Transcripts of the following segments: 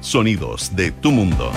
Sonidos de tu mundo.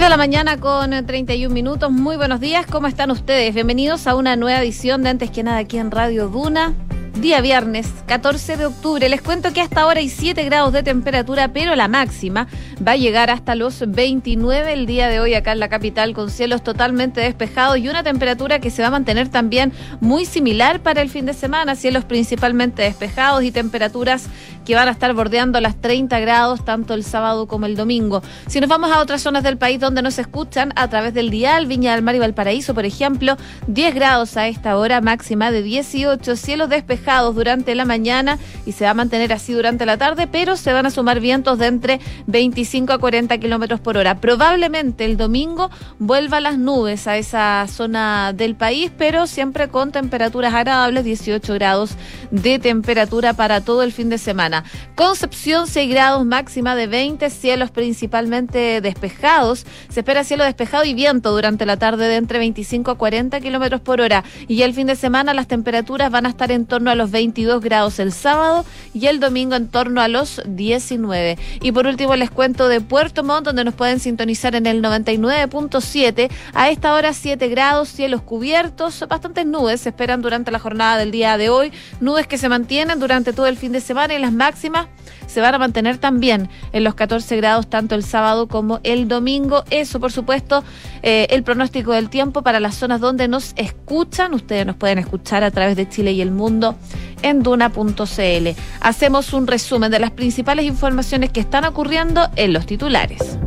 de la mañana con 31 minutos. Muy buenos días, ¿cómo están ustedes? Bienvenidos a una nueva edición de Antes que nada aquí en Radio Duna día viernes 14 de octubre. Les cuento que hasta ahora hay 7 grados de temperatura, pero la máxima va a llegar hasta los 29 el día de hoy acá en la capital con cielos totalmente despejados y una temperatura que se va a mantener también muy similar para el fin de semana, cielos principalmente despejados y temperaturas que van a estar bordeando las 30 grados tanto el sábado como el domingo. Si nos vamos a otras zonas del país donde nos escuchan a través del dial, Viña del Mar y Valparaíso, por ejemplo, 10 grados a esta hora, máxima de 18, cielos despejados durante la mañana y se va a mantener así durante la tarde, pero se van a sumar vientos de entre 25 a 40 kilómetros por hora. Probablemente el domingo vuelva las nubes a esa zona del país, pero siempre con temperaturas agradables, 18 grados de temperatura para todo el fin de semana. Concepción, 6 grados, máxima de 20, cielos principalmente despejados. Se espera cielo despejado y viento durante la tarde de entre 25 a 40 kilómetros por hora. Y el fin de semana las temperaturas van a estar en torno a los 22 grados el sábado y el domingo en torno a los 19. Y por último les cuento de Puerto Montt, donde nos pueden sintonizar en el 99.7. A esta hora 7 grados, cielos cubiertos, bastantes nubes se esperan durante la jornada del día de hoy, nubes que se mantienen durante todo el fin de semana y las máximas se van a mantener también en los 14 grados tanto el sábado como el domingo. Eso, por supuesto, eh, el pronóstico del tiempo para las zonas donde nos escuchan. Ustedes nos pueden escuchar a través de Chile y el mundo en duna.cl. Hacemos un resumen de las principales informaciones que están ocurriendo en los titulares.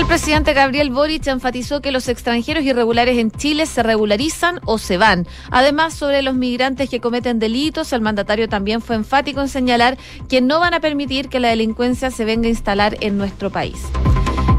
El presidente Gabriel Boric enfatizó que los extranjeros irregulares en Chile se regularizan o se van. Además, sobre los migrantes que cometen delitos, el mandatario también fue enfático en señalar que no van a permitir que la delincuencia se venga a instalar en nuestro país.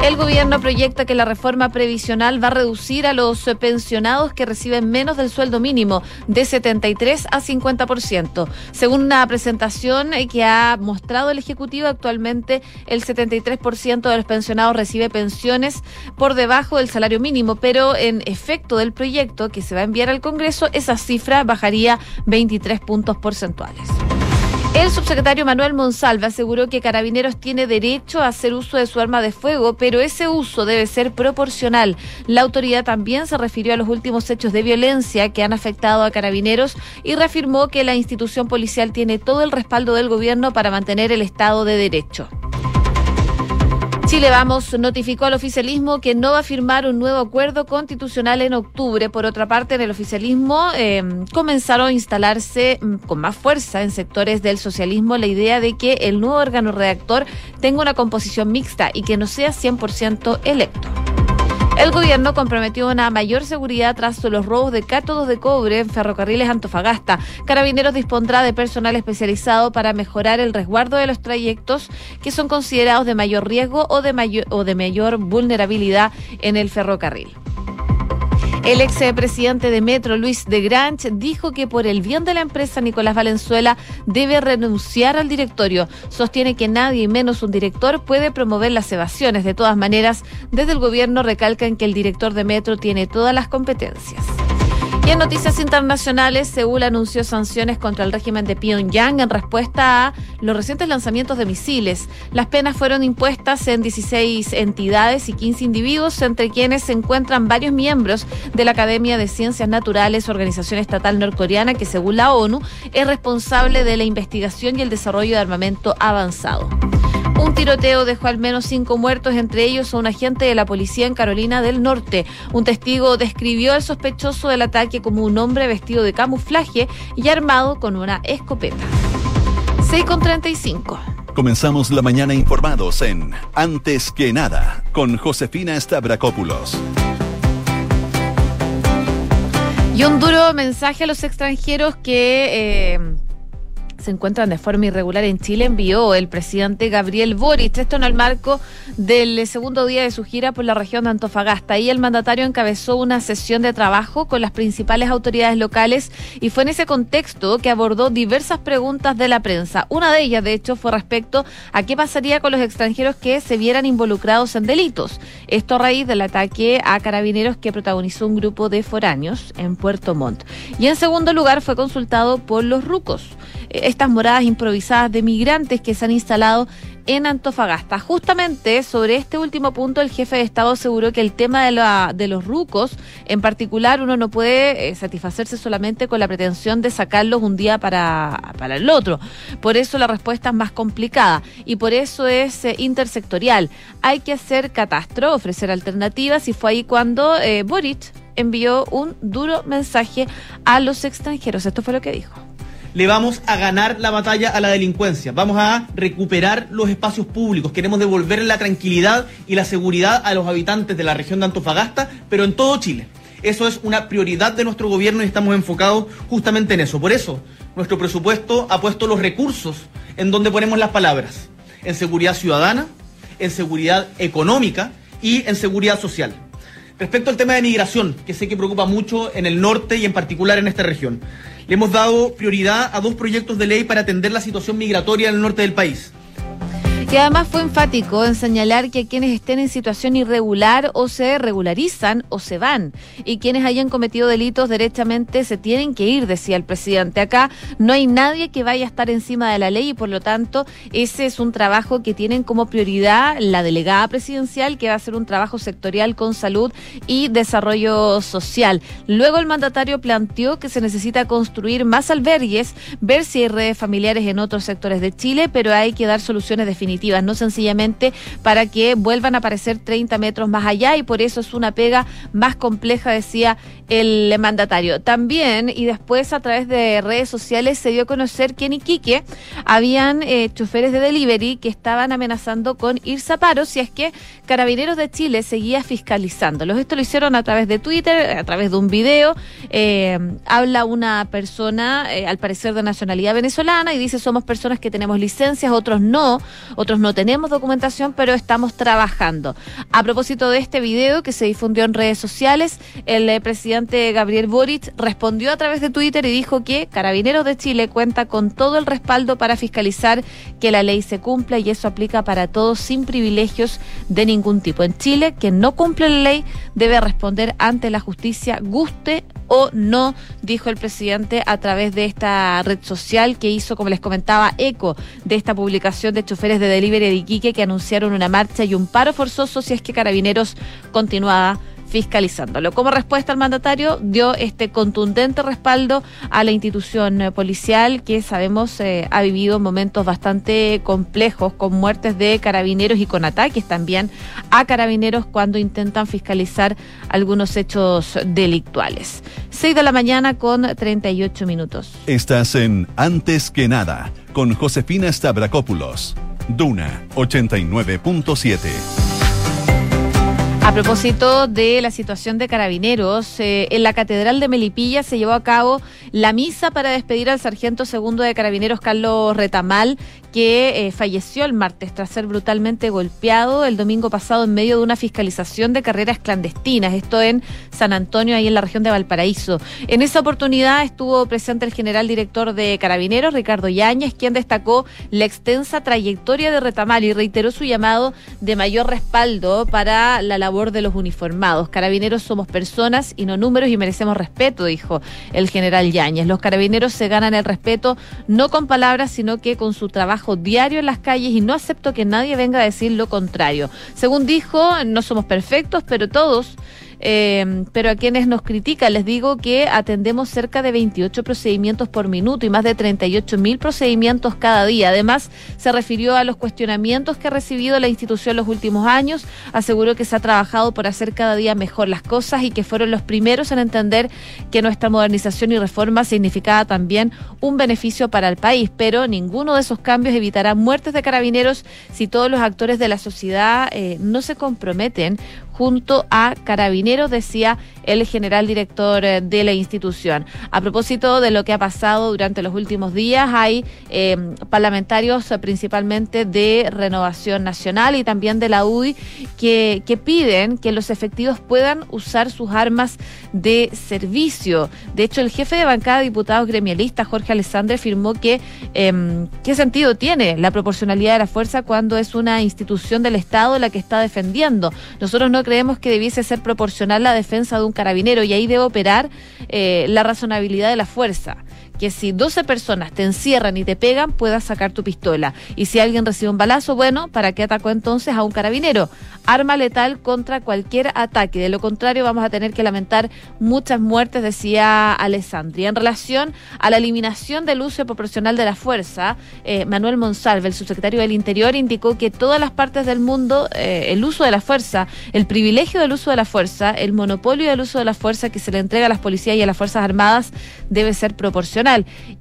El gobierno proyecta que la reforma previsional va a reducir a los pensionados que reciben menos del sueldo mínimo de 73 a 50%. Según una presentación que ha mostrado el Ejecutivo, actualmente el 73% de los pensionados recibe pensiones por debajo del salario mínimo, pero en efecto del proyecto que se va a enviar al Congreso, esa cifra bajaría 23 puntos porcentuales. El subsecretario Manuel Monsalve aseguró que Carabineros tiene derecho a hacer uso de su arma de fuego, pero ese uso debe ser proporcional. La autoridad también se refirió a los últimos hechos de violencia que han afectado a Carabineros y reafirmó que la institución policial tiene todo el respaldo del gobierno para mantener el Estado de Derecho. Chile Vamos notificó al oficialismo que no va a firmar un nuevo acuerdo constitucional en octubre. Por otra parte, en el oficialismo eh, comenzaron a instalarse mm, con más fuerza en sectores del socialismo la idea de que el nuevo órgano redactor tenga una composición mixta y que no sea 100% electo. El gobierno comprometió una mayor seguridad tras los robos de cátodos de cobre en ferrocarriles Antofagasta. Carabineros dispondrá de personal especializado para mejorar el resguardo de los trayectos que son considerados de mayor riesgo o de mayor, o de mayor vulnerabilidad en el ferrocarril. El ex presidente de Metro, Luis de Granch, dijo que por el bien de la empresa, Nicolás Valenzuela debe renunciar al directorio. Sostiene que nadie, menos un director, puede promover las evasiones. De todas maneras, desde el gobierno recalcan que el director de Metro tiene todas las competencias. Y en noticias internacionales, Seúl anunció sanciones contra el régimen de Pyongyang en respuesta a los recientes lanzamientos de misiles. Las penas fueron impuestas en 16 entidades y 15 individuos, entre quienes se encuentran varios miembros de la Academia de Ciencias Naturales, organización estatal norcoreana que, según la ONU, es responsable de la investigación y el desarrollo de armamento avanzado. Un tiroteo dejó al menos cinco muertos, entre ellos a un agente de la policía en Carolina del Norte. Un testigo describió al sospechoso del ataque como un hombre vestido de camuflaje y armado con una escopeta. 6 con 35. Comenzamos la mañana informados en Antes que nada con Josefina Stavrakopoulos. Y un duro mensaje a los extranjeros que... Eh, se encuentran de forma irregular en Chile, envió el presidente Gabriel Boric. Esto en el marco del segundo día de su gira por la región de Antofagasta. Ahí el mandatario encabezó una sesión de trabajo con las principales autoridades locales y fue en ese contexto que abordó diversas preguntas de la prensa. Una de ellas, de hecho, fue respecto a qué pasaría con los extranjeros que se vieran involucrados en delitos. Esto a raíz del ataque a carabineros que protagonizó un grupo de foráneos en Puerto Montt. Y en segundo lugar fue consultado por los rucos estas moradas improvisadas de migrantes que se han instalado en Antofagasta. Justamente sobre este último punto, el jefe de Estado aseguró que el tema de, la, de los rucos, en particular, uno no puede eh, satisfacerse solamente con la pretensión de sacarlos un día para, para el otro. Por eso la respuesta es más complicada y por eso es eh, intersectorial. Hay que hacer catastro, ofrecer alternativas y fue ahí cuando eh, Boric envió un duro mensaje a los extranjeros. Esto fue lo que dijo le vamos a ganar la batalla a la delincuencia, vamos a recuperar los espacios públicos, queremos devolver la tranquilidad y la seguridad a los habitantes de la región de Antofagasta, pero en todo Chile. Eso es una prioridad de nuestro gobierno y estamos enfocados justamente en eso. Por eso, nuestro presupuesto ha puesto los recursos en donde ponemos las palabras, en seguridad ciudadana, en seguridad económica y en seguridad social. Respecto al tema de migración, que sé que preocupa mucho en el norte y en particular en esta región. Le hemos dado prioridad a dos proyectos de ley para atender la situación migratoria en el norte del país. Y además fue enfático en señalar que quienes estén en situación irregular o se regularizan o se van. Y quienes hayan cometido delitos derechamente se tienen que ir, decía el presidente. Acá no hay nadie que vaya a estar encima de la ley y por lo tanto ese es un trabajo que tienen como prioridad la delegada presidencial que va a hacer un trabajo sectorial con salud y desarrollo social. Luego el mandatario planteó que se necesita construir más albergues, ver si hay redes familiares en otros sectores de Chile, pero hay que dar soluciones definitivas no sencillamente para que vuelvan a aparecer 30 metros más allá y por eso es una pega más compleja, decía el mandatario. También, y después a través de redes sociales se dio a conocer que en Iquique habían eh, choferes de delivery que estaban amenazando con irse a paro si es que Carabineros de Chile seguía fiscalizándolos. Esto lo hicieron a través de Twitter, a través de un video. Eh, habla una persona, eh, al parecer de nacionalidad venezolana, y dice somos personas que tenemos licencias, otros no, otros no tenemos documentación, pero estamos trabajando. A propósito de este video que se difundió en redes sociales, el eh, presidente Gabriel Boric respondió a través de Twitter y dijo que Carabineros de Chile cuenta con todo el respaldo para fiscalizar que la ley se cumpla y eso aplica para todos sin privilegios de ningún tipo. En Chile, quien no cumple la ley debe responder ante la justicia, guste o no, dijo el presidente a través de esta red social que hizo, como les comentaba, eco de esta publicación de choferes de delivery de Iquique que anunciaron una marcha y un paro forzoso si es que Carabineros continuaba fiscalizándolo. Como respuesta al mandatario, dio este contundente respaldo a la institución eh, policial que sabemos eh, ha vivido momentos bastante complejos con muertes de carabineros y con ataques también a carabineros cuando intentan fiscalizar algunos hechos delictuales. 6 de la mañana con 38 minutos. Estás en Antes que nada con Josefina Stavrakopoulos. Duna 89.7. A propósito de la situación de carabineros, eh, en la Catedral de Melipilla se llevó a cabo la misa para despedir al sargento segundo de carabineros Carlos Retamal, que eh, falleció el martes tras ser brutalmente golpeado el domingo pasado en medio de una fiscalización de carreras clandestinas, esto en San Antonio, ahí en la región de Valparaíso. En esa oportunidad estuvo presente el general director de Carabineros, Ricardo Yáñez, quien destacó la extensa trayectoria de Retamal y reiteró su llamado de mayor respaldo para la labor de los uniformados. Carabineros somos personas y no números y merecemos respeto, dijo el general Yáñez. Los carabineros se ganan el respeto no con palabras, sino que con su trabajo diario en las calles y no acepto que nadie venga a decir lo contrario. Según dijo, no somos perfectos, pero todos eh, pero a quienes nos critican les digo que atendemos cerca de 28 procedimientos por minuto y más de 38 mil procedimientos cada día. Además, se refirió a los cuestionamientos que ha recibido la institución los últimos años. Aseguró que se ha trabajado por hacer cada día mejor las cosas y que fueron los primeros en entender que nuestra modernización y reforma significaba también un beneficio para el país. Pero ninguno de esos cambios evitará muertes de carabineros si todos los actores de la sociedad eh, no se comprometen junto a carabineros, decía el general director eh, de la institución. A propósito de lo que ha pasado durante los últimos días, hay eh, parlamentarios eh, principalmente de Renovación Nacional y también de la UDI que, que piden que los efectivos puedan usar sus armas de servicio. De hecho, el jefe de bancada de diputados gremialistas, Jorge Alessandre, afirmó que em, qué sentido tiene la proporcionalidad de la fuerza cuando es una institución del Estado la que está defendiendo. Nosotros no creemos que debiese ser proporcional la defensa de un carabinero y ahí debe operar eh, la razonabilidad de la fuerza que si 12 personas te encierran y te pegan, puedas sacar tu pistola. Y si alguien recibe un balazo, bueno, ¿para qué atacó entonces a un carabinero? Arma letal contra cualquier ataque. De lo contrario, vamos a tener que lamentar muchas muertes, decía Alessandria. En relación a la eliminación del uso proporcional de la fuerza, eh, Manuel Monsalve, el subsecretario del Interior, indicó que todas las partes del mundo, eh, el uso de la fuerza, el privilegio del uso de la fuerza, el monopolio del uso de la fuerza que se le entrega a las policías y a las Fuerzas Armadas debe ser proporcional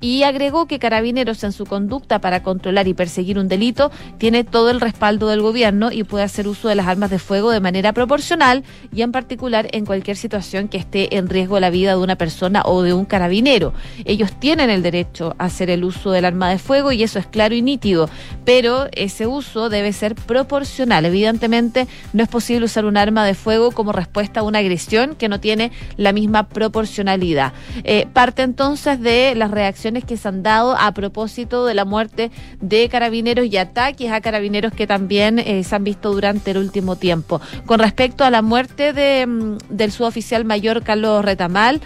y agregó que Carabineros en su conducta para controlar y perseguir un delito tiene todo el respaldo del gobierno y puede hacer uso de las armas de fuego de manera proporcional y en particular en cualquier situación que esté en riesgo la vida de una persona o de un carabinero. Ellos tienen el derecho a hacer el uso del arma de fuego y eso es claro y nítido, pero ese uso debe ser proporcional. Evidentemente no es posible usar un arma de fuego como respuesta a una agresión que no tiene la misma proporcionalidad. Eh, parte entonces de las reacciones que se han dado a propósito de la muerte de carabineros y ataques a carabineros que también eh, se han visto durante el último tiempo. Con respecto a la muerte de, mm, del suboficial mayor Carlos Retamal,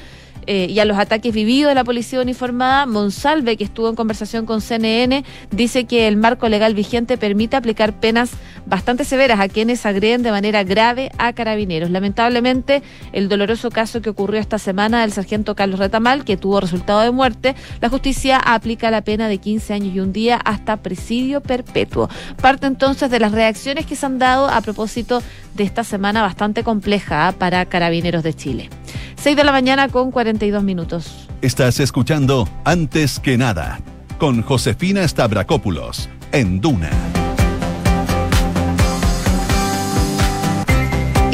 eh, y a los ataques vividos de la policía uniformada, Monsalve, que estuvo en conversación con CNN, dice que el marco legal vigente permite aplicar penas bastante severas a quienes agreden de manera grave a carabineros. Lamentablemente, el doloroso caso que ocurrió esta semana del sargento Carlos Retamal, que tuvo resultado de muerte, la justicia aplica la pena de 15 años y un día hasta presidio perpetuo. Parte entonces de las reacciones que se han dado a propósito de esta semana bastante compleja ¿ah? para carabineros de Chile. 6 de la mañana con 42 minutos. Estás escuchando Antes que nada con Josefina Stavrakopoulos en Duna.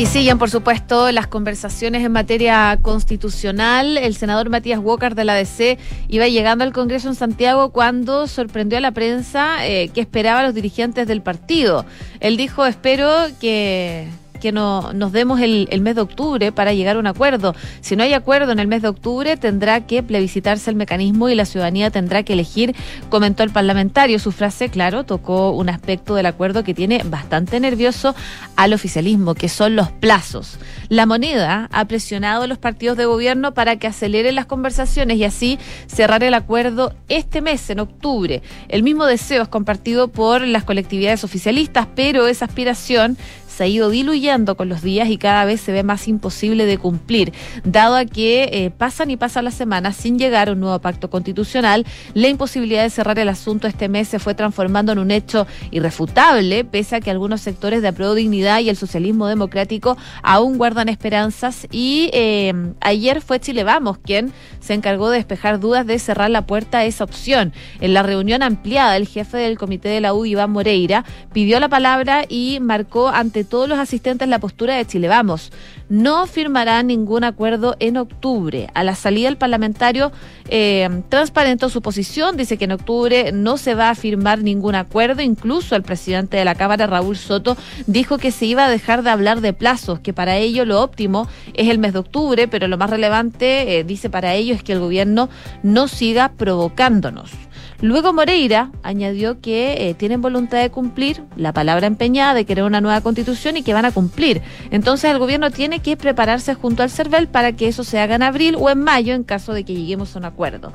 Y siguen, por supuesto, las conversaciones en materia constitucional. El senador Matías Walker de la DC iba llegando al Congreso en Santiago cuando sorprendió a la prensa eh, que esperaba a los dirigentes del partido. Él dijo, espero que que no, nos demos el, el, mes de octubre para llegar a un acuerdo. Si no hay acuerdo en el mes de octubre, tendrá que plebiscitarse el mecanismo y la ciudadanía tendrá que elegir, comentó el parlamentario. Su frase, claro, tocó un aspecto del acuerdo que tiene bastante nervioso al oficialismo, que son los plazos. La moneda ha presionado a los partidos de gobierno para que aceleren las conversaciones y así cerrar el acuerdo este mes, en octubre. El mismo deseo es compartido por las colectividades oficialistas, pero esa aspiración se ha ido diluyendo con los días y cada vez se ve más imposible de cumplir, dado a que eh, pasan y pasan las semanas sin llegar a un nuevo pacto constitucional, la imposibilidad de cerrar el asunto este mes se fue transformando en un hecho irrefutable, pese a que algunos sectores de Apruebo Dignidad y el socialismo democrático aún guardan esperanzas y eh, ayer fue Chile Vamos quien se encargó de despejar dudas de cerrar la puerta a esa opción. En la reunión ampliada, el jefe del comité de la U, Iván Moreira, pidió la palabra y marcó ante todos los asistentes la postura de Chile Vamos. No firmará ningún acuerdo en octubre. A la salida el parlamentario eh, transparentó su posición, dice que en octubre no se va a firmar ningún acuerdo. Incluso el presidente de la Cámara, Raúl Soto, dijo que se iba a dejar de hablar de plazos, que para ello lo óptimo es el mes de octubre, pero lo más relevante, eh, dice para ello, es que el gobierno no siga provocándonos. Luego Moreira añadió que eh, tienen voluntad de cumplir la palabra empeñada de querer una nueva constitución y que van a cumplir. Entonces el gobierno tiene que prepararse junto al CERVEL para que eso se haga en abril o en mayo en caso de que lleguemos a un acuerdo.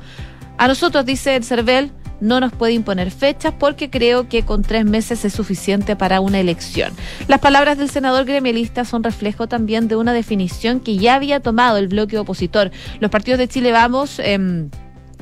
A nosotros, dice el CERVEL, no nos puede imponer fechas porque creo que con tres meses es suficiente para una elección. Las palabras del senador gremialista son reflejo también de una definición que ya había tomado el bloque opositor. Los partidos de Chile Vamos... Eh,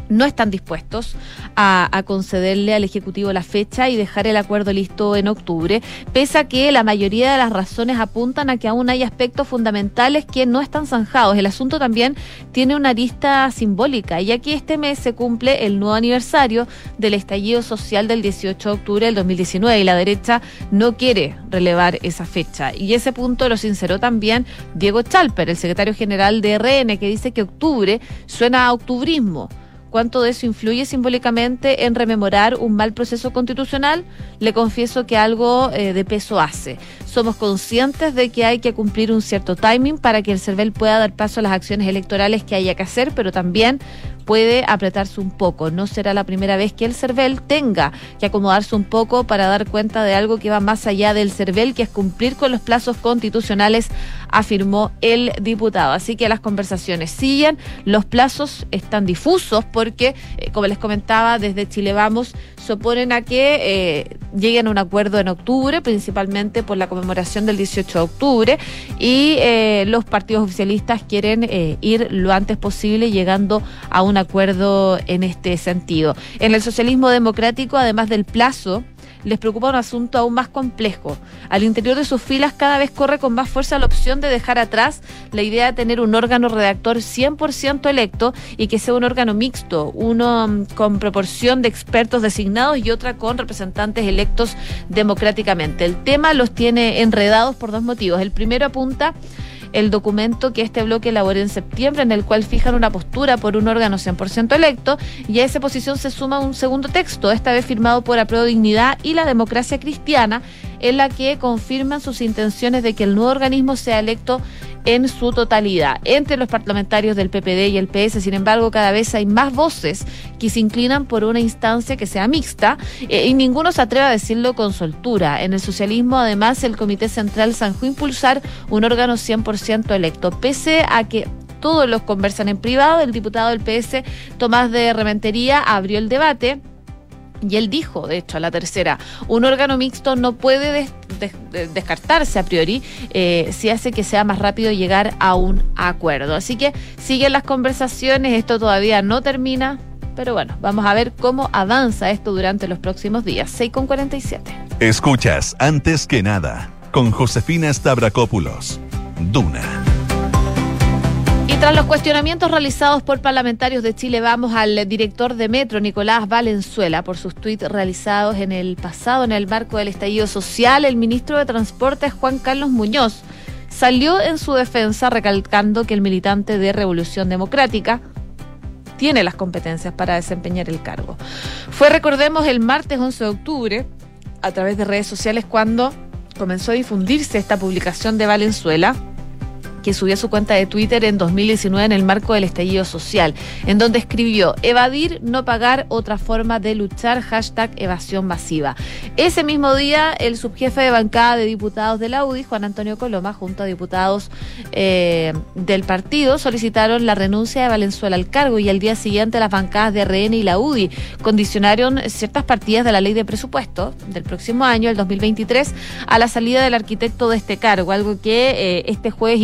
no están dispuestos a, concederle al Ejecutivo la fecha y dejar el acuerdo listo en octubre, pese a que la mayoría de las razones apuntan a que aún hay aspectos fundamentales que no están zanjados. El asunto también tiene una arista simbólica, ya que este mes se cumple el nuevo aniversario del estallido social del 18 de octubre del 2019 y la derecha no quiere relevar esa fecha. Y ese punto lo sinceró también Diego Chalper, el secretario general de RN, que dice que octubre suena a octubrismo cuánto de eso influye simbólicamente en rememorar un mal proceso constitucional, le confieso que algo eh, de peso hace. Somos conscientes de que hay que cumplir un cierto timing para que el CERVEL pueda dar paso a las acciones electorales que haya que hacer, pero también puede apretarse un poco. No será la primera vez que el CERVEL tenga que acomodarse un poco para dar cuenta de algo que va más allá del CERVEL, que es cumplir con los plazos constitucionales, afirmó el diputado. Así que las conversaciones siguen, los plazos están difusos porque, eh, como les comentaba, desde Chile Vamos se oponen a que eh, lleguen a un acuerdo en octubre, principalmente por la conmemoración del 18 de octubre, y eh, los partidos oficialistas quieren ir lo antes posible llegando a un acuerdo en este sentido. En el socialismo democrático, además del plazo, les preocupa un asunto aún más complejo. Al interior de sus filas cada vez corre con más fuerza la opción de dejar atrás la idea de tener un órgano redactor 100% electo y que sea un órgano mixto, uno mm, con proporción de expertos designados y otra con representantes electos democráticamente. El tema los tiene enredados por dos motivos. El primero apunta el documento que este bloque elaboró en septiembre, en el cual fijan una postura por un órgano 100% electo, y a esa posición se suma un segundo texto, esta vez firmado por Apruebo Dignidad y la Democracia Cristiana, en la que confirman sus intenciones de que el nuevo organismo sea electo en su totalidad. Entre los parlamentarios del PPD y el PS, sin embargo, cada vez hay más voces que se inclinan por una instancia que sea mixta eh, y ninguno se atreve a decirlo con soltura. En el socialismo, además, el Comité Central zanjó impulsar un órgano 100% electo, pese a que todos los conversan en privado, el diputado del PS, Tomás de Rementería, abrió el debate y él dijo, de hecho, a la tercera, un órgano mixto no puede descartarse a priori eh, si hace que sea más rápido llegar a un acuerdo. Así que siguen las conversaciones, esto todavía no termina, pero bueno, vamos a ver cómo avanza esto durante los próximos días. 6 con 47. Escuchas, antes que nada, con Josefina Stavrakopoulos. Duna. Tras los cuestionamientos realizados por parlamentarios de Chile Vamos al director de Metro, Nicolás Valenzuela, por sus tuits realizados en el pasado en el marco del estallido social, el ministro de Transporte, Juan Carlos Muñoz, salió en su defensa recalcando que el militante de Revolución Democrática tiene las competencias para desempeñar el cargo. Fue, recordemos, el martes 11 de octubre, a través de redes sociales, cuando comenzó a difundirse esta publicación de Valenzuela que subió a su cuenta de Twitter en 2019 en el marco del estallido social, en donde escribió evadir, no pagar, otra forma de luchar, hashtag evasión masiva. Ese mismo día, el subjefe de bancada de diputados de la UDI, Juan Antonio Coloma, junto a diputados eh, del partido, solicitaron la renuncia de Valenzuela al cargo y al día siguiente las bancadas de RN y la UDI condicionaron ciertas partidas de la ley de presupuesto del próximo año, el 2023, a la salida del arquitecto de este cargo, algo que eh, este jueves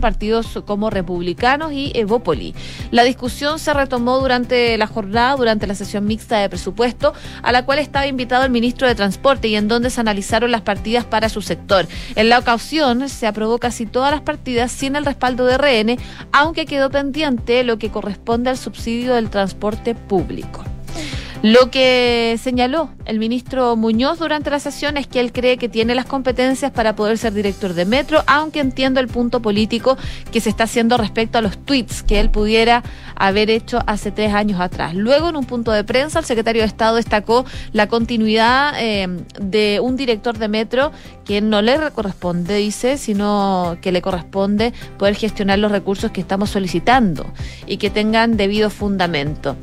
partidos como republicanos y Evópoli. La discusión se retomó durante la jornada, durante la sesión mixta de presupuesto, a la cual estaba invitado el ministro de Transporte y en donde se analizaron las partidas para su sector. En la ocasión se aprobó casi todas las partidas sin el respaldo de RN, aunque quedó pendiente lo que corresponde al subsidio del transporte público. Lo que señaló el ministro Muñoz durante la sesión es que él cree que tiene las competencias para poder ser director de Metro, aunque entiendo el punto político que se está haciendo respecto a los tweets que él pudiera haber hecho hace tres años atrás. Luego, en un punto de prensa, el secretario de Estado destacó la continuidad eh, de un director de Metro que no le corresponde, dice, sino que le corresponde poder gestionar los recursos que estamos solicitando y que tengan debido fundamento.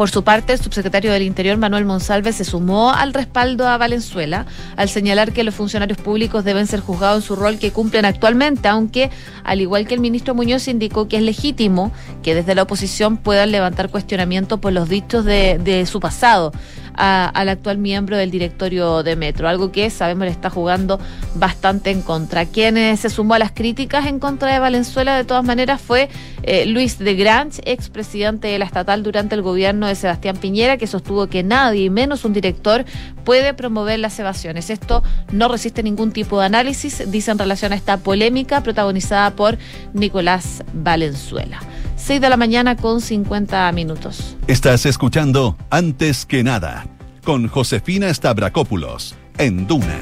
Por su parte, el subsecretario del Interior, Manuel Monsalve, se sumó al respaldo a Valenzuela al señalar que los funcionarios públicos deben ser juzgados en su rol que cumplen actualmente, aunque, al igual que el ministro Muñoz, indicó que es legítimo que desde la oposición puedan levantar cuestionamiento por los dichos de, de su pasado al actual miembro del directorio de Metro, algo que sabemos le está jugando bastante en contra. Quien eh, se sumó a las críticas en contra de Valenzuela de todas maneras fue eh, Luis de Grange, expresidente de la estatal durante el gobierno de Sebastián Piñera, que sostuvo que nadie, menos un director, puede promover las evasiones. Esto no resiste ningún tipo de análisis, dice en relación a esta polémica protagonizada por Nicolás Valenzuela. 6 de la mañana con 50 minutos. Estás escuchando Antes que nada con Josefina Stavrakopoulos en Duna.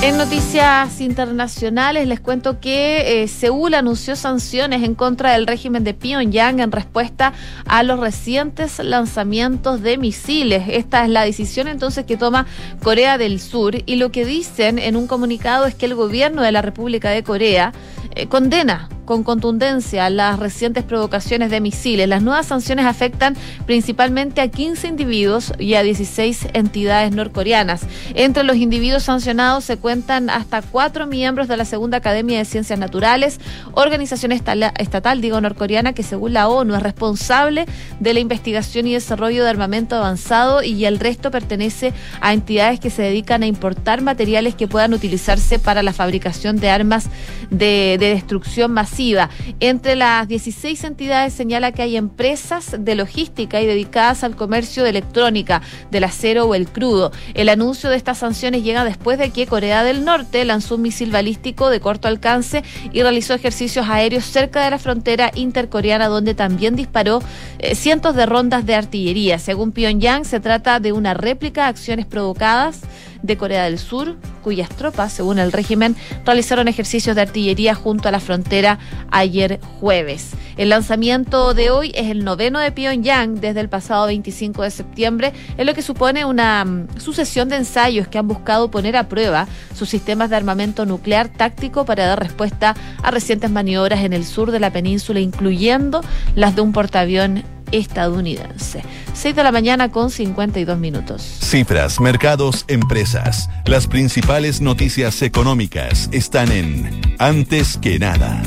En noticias internacionales les cuento que eh, Seúl anunció sanciones en contra del régimen de Pyongyang en respuesta a los recientes lanzamientos de misiles. Esta es la decisión entonces que toma Corea del Sur y lo que dicen en un comunicado es que el gobierno de la República de Corea eh, condena con contundencia las recientes provocaciones de misiles. Las nuevas sanciones afectan principalmente a 15 individuos y a 16 entidades norcoreanas. Entre los individuos sancionados se cuentan hasta cuatro miembros de la Segunda Academia de Ciencias Naturales, organización estatal, digo, norcoreana, que según la ONU es responsable de la investigación y desarrollo de armamento avanzado y el resto pertenece a entidades que se dedican a importar materiales que puedan utilizarse para la fabricación de armas de, de destrucción masiva entre las 16 entidades señala que hay empresas de logística y dedicadas al comercio de electrónica, del acero o el crudo. El anuncio de estas sanciones llega después de que Corea del Norte lanzó un misil balístico de corto alcance y realizó ejercicios aéreos cerca de la frontera intercoreana donde también disparó eh, cientos de rondas de artillería. Según Pyongyang, se trata de una réplica de acciones provocadas de Corea del Sur, cuyas tropas, según el régimen, realizaron ejercicios de artillería junto a la frontera ayer jueves. El lanzamiento de hoy es el noveno de Pyongyang desde el pasado 25 de septiembre, en lo que supone una mm, sucesión de ensayos que han buscado poner a prueba sus sistemas de armamento nuclear táctico para dar respuesta a recientes maniobras en el sur de la península, incluyendo las de un portaavión estadounidense. 6 de la mañana con 52 minutos. Cifras, mercados, empresas. Las principales noticias económicas están en Antes que nada.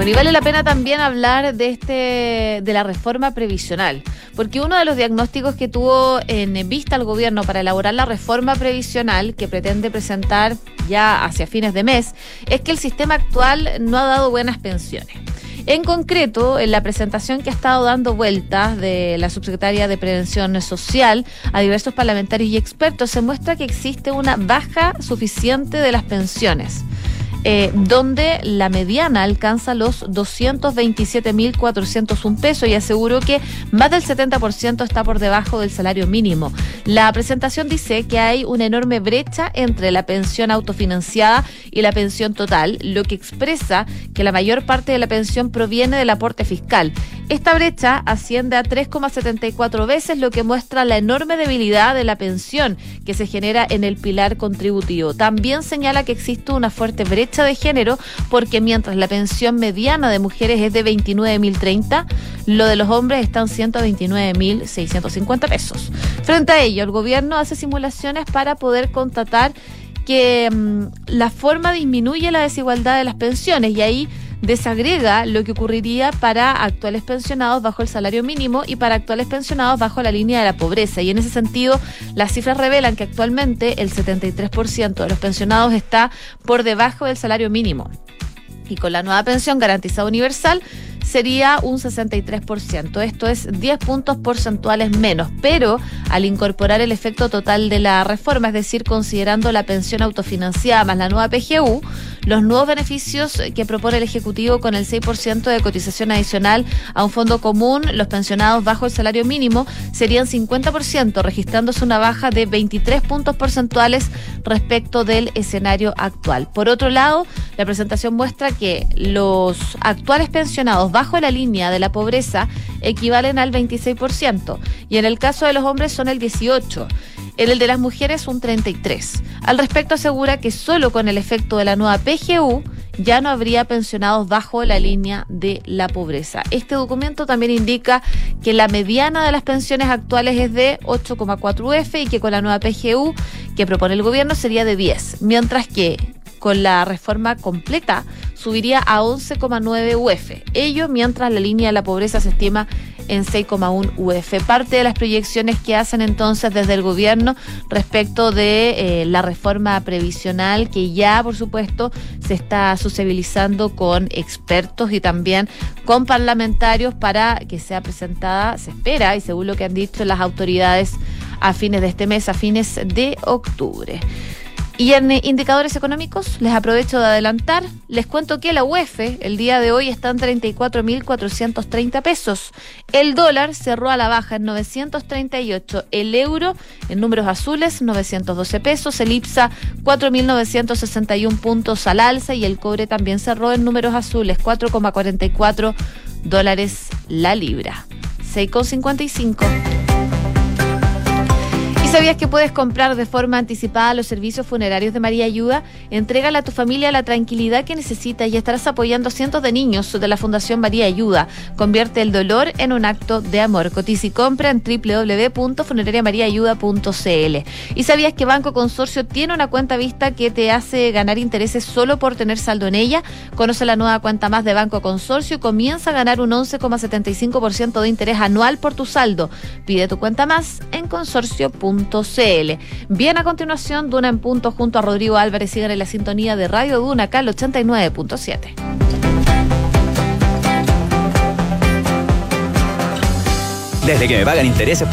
Bueno, y vale la pena también hablar de este de la reforma previsional, porque uno de los diagnósticos que tuvo en vista el gobierno para elaborar la reforma previsional que pretende presentar ya hacia fines de mes es que el sistema actual no ha dado buenas pensiones. En concreto, en la presentación que ha estado dando vueltas de la subsecretaria de Prevención Social a diversos parlamentarios y expertos, se muestra que existe una baja suficiente de las pensiones. Eh, donde la mediana alcanza los 227.401 pesos y aseguró que más del 70% está por debajo del salario mínimo. La presentación dice que hay una enorme brecha entre la pensión autofinanciada y la pensión total, lo que expresa que la mayor parte de la pensión proviene del aporte fiscal. Esta brecha asciende a 3,74 veces, lo que muestra la enorme debilidad de la pensión que se genera en el pilar contributivo. También señala que existe una fuerte brecha de género, porque mientras la pensión mediana de mujeres es de 29.030, lo de los hombres está en 129.650 pesos. Frente a ello, el gobierno hace simulaciones para poder contratar que mm, la forma disminuye la desigualdad de las pensiones y ahí desagrega lo que ocurriría para actuales pensionados bajo el salario mínimo y para actuales pensionados bajo la línea de la pobreza. Y en ese sentido, las cifras revelan que actualmente el 73% de los pensionados está por debajo del salario mínimo. Y con la nueva pensión garantizada universal, sería un 63%. Esto es 10 puntos porcentuales menos, pero al incorporar el efecto total de la reforma, es decir, considerando la pensión autofinanciada más la nueva PGU, los nuevos beneficios que propone el Ejecutivo con el 6% de cotización adicional a un fondo común, los pensionados bajo el salario mínimo, serían 50%, registrándose una baja de 23 puntos porcentuales respecto del escenario actual. Por otro lado, la presentación muestra que los actuales pensionados bajo la línea de la pobreza equivalen al 26% y en el caso de los hombres son el 18%. En el de las mujeres un 33%. Al respecto asegura que solo con el efecto de la nueva PGU ya no habría pensionados bajo la línea de la pobreza. Este documento también indica que la mediana de las pensiones actuales es de 8,4 UF y que con la nueva PGU que propone el gobierno sería de 10, mientras que con la reforma completa subiría a 11,9 UF. Ello mientras la línea de la pobreza se estima en 6,1 UF. Parte de las proyecciones que hacen entonces desde el gobierno respecto de eh, la reforma previsional que ya, por supuesto, se está sociabilizando con expertos y también con parlamentarios para que sea presentada, se espera, y según lo que han dicho las autoridades, a fines de este mes, a fines de octubre. Y en eh, indicadores económicos, les aprovecho de adelantar, les cuento que la UEF el día de hoy está en 34.430 pesos. El dólar cerró a la baja en 938. El euro en números azules, 912 pesos. El IPSA, 4.961 puntos al alza. Y el cobre también cerró en números azules, 4,44 dólares la libra. 6,55 sabías que puedes comprar de forma anticipada los servicios funerarios de María Ayuda? Entrégale a tu familia la tranquilidad que necesita y estarás apoyando a cientos de niños de la Fundación María Ayuda. Convierte el dolor en un acto de amor. Cotiza y compra en www.funerariamariaayuda.cl. ¿Y sabías que Banco Consorcio tiene una cuenta vista que te hace ganar intereses solo por tener saldo en ella? Conoce la nueva cuenta más de Banco Consorcio y comienza a ganar un 11,75% de interés anual por tu saldo. Pide tu cuenta más en consorcio.com. Bien, a continuación, Duna en punto junto a Rodrigo Álvarez. Sigan en la sintonía de Radio Duna, acá 89.7. Desde que me pagan intereses por